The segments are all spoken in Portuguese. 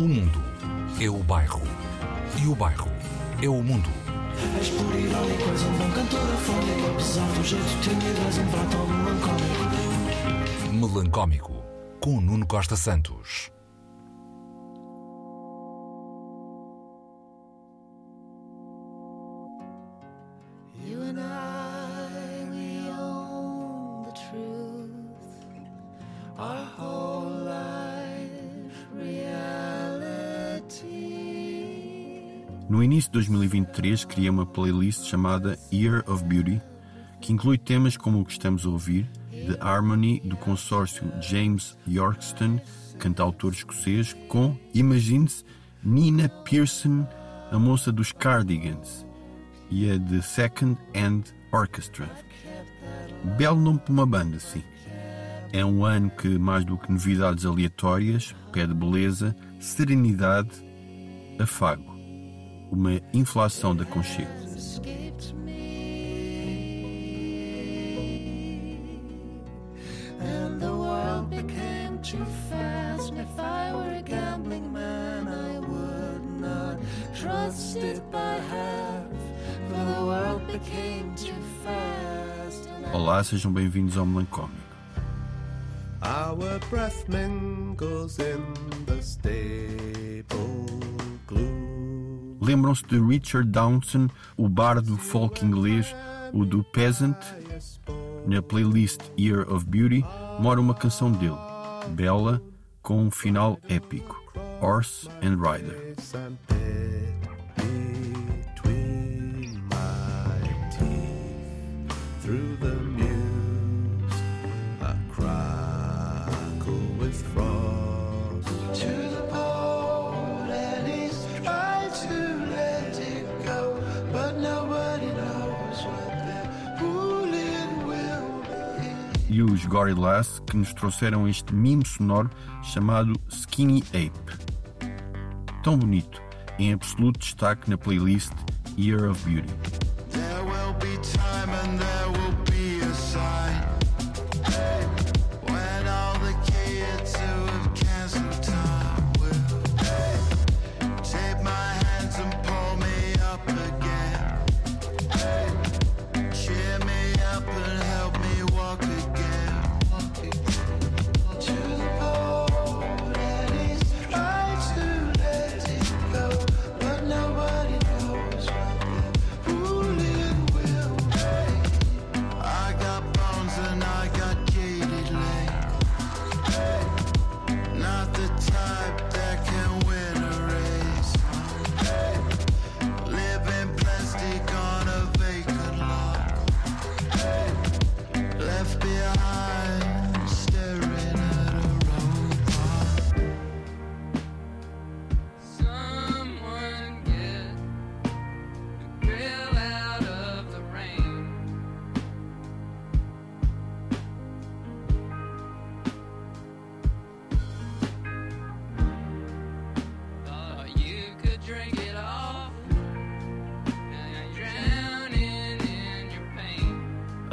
O mundo é o bairro. E o bairro é o mundo. És por irónico, és um bom cantor afónico Apesar do jeito tímido, és um prato melancólico Melancómico, com Nuno Costa Santos. You and I, No início de 2023 criei uma playlist chamada Year of Beauty, que inclui temas como o que estamos a ouvir, The Harmony do consórcio James Yorkston, cantautor escocês, com, imagine-se, Nina Pearson, a moça dos Cardigans, e a The Second Hand Orchestra. Belo nome para uma banda, sim. É um ano que, mais do que novidades aleatórias, pede beleza, serenidade, afago. Uma inflação da conchego. escaped me. And the world became too fast. And if I were a gambling man, I would not trust it by half. For the world became too fast. And I Olá, sejam bem-vindos ao Melancómico. Our breath mingles in the stable. Lembram-se de Richard Downson, o bardo folk inglês, o do Peasant? Na playlist Year of Beauty mora uma canção dele, bela, com um final épico, Horse and Rider. Through the muse, E os Gorillaz que nos trouxeram este mimo sonoro chamado Skinny Ape. Tão bonito, em absoluto destaque na playlist Year of Beauty.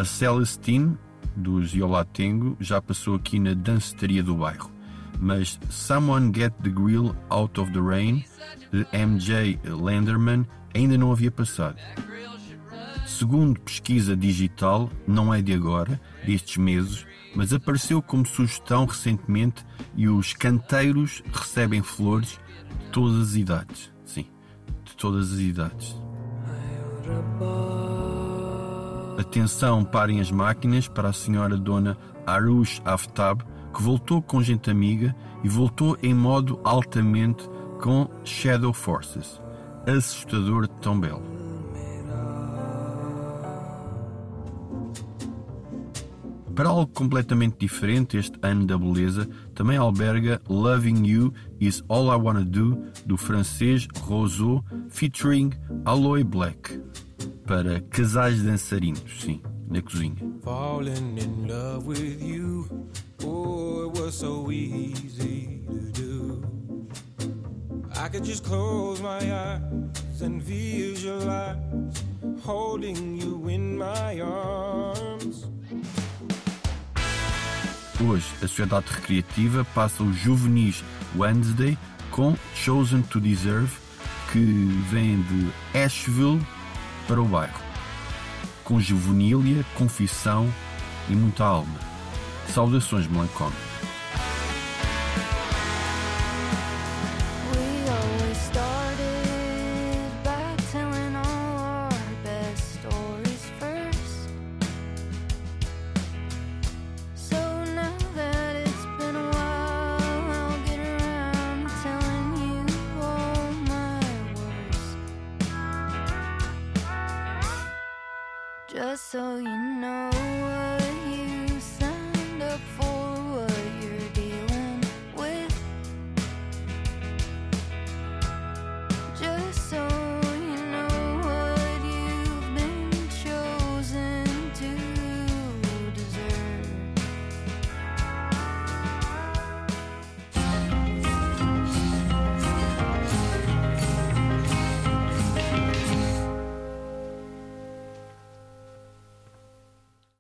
Celestine, dos Yolatengo, já passou aqui na danceteria do bairro. Mas Someone Get the Grill Out of the Rain, de MJ Landerman, ainda não havia passado. Segundo pesquisa digital, não é de agora, destes meses, mas apareceu como sugestão recentemente e os canteiros recebem flores de todas as idades. Sim, de todas as idades. Atenção, parem as máquinas para a senhora Dona Arush Aftab, que voltou com gente amiga e voltou em modo altamente com Shadow Forces. Assustador de tão belo. Para algo completamente diferente, este ano da beleza também alberga Loving You Is All I Wanna Do, do francês Roseau, featuring Aloe Black para casais dançarinos, sim, na cozinha. Falling in love with you, oh, it was so easy to do. I could just close my eyes and visualize holding you in my arms. Hoje, a sociedade recreativa passa o juvenis Wednesday com Chosen to Deserve, que vem de Asheville, para o bairro, com juvenília, confissão e muita alma. Saudações melancólicas. Just so you know.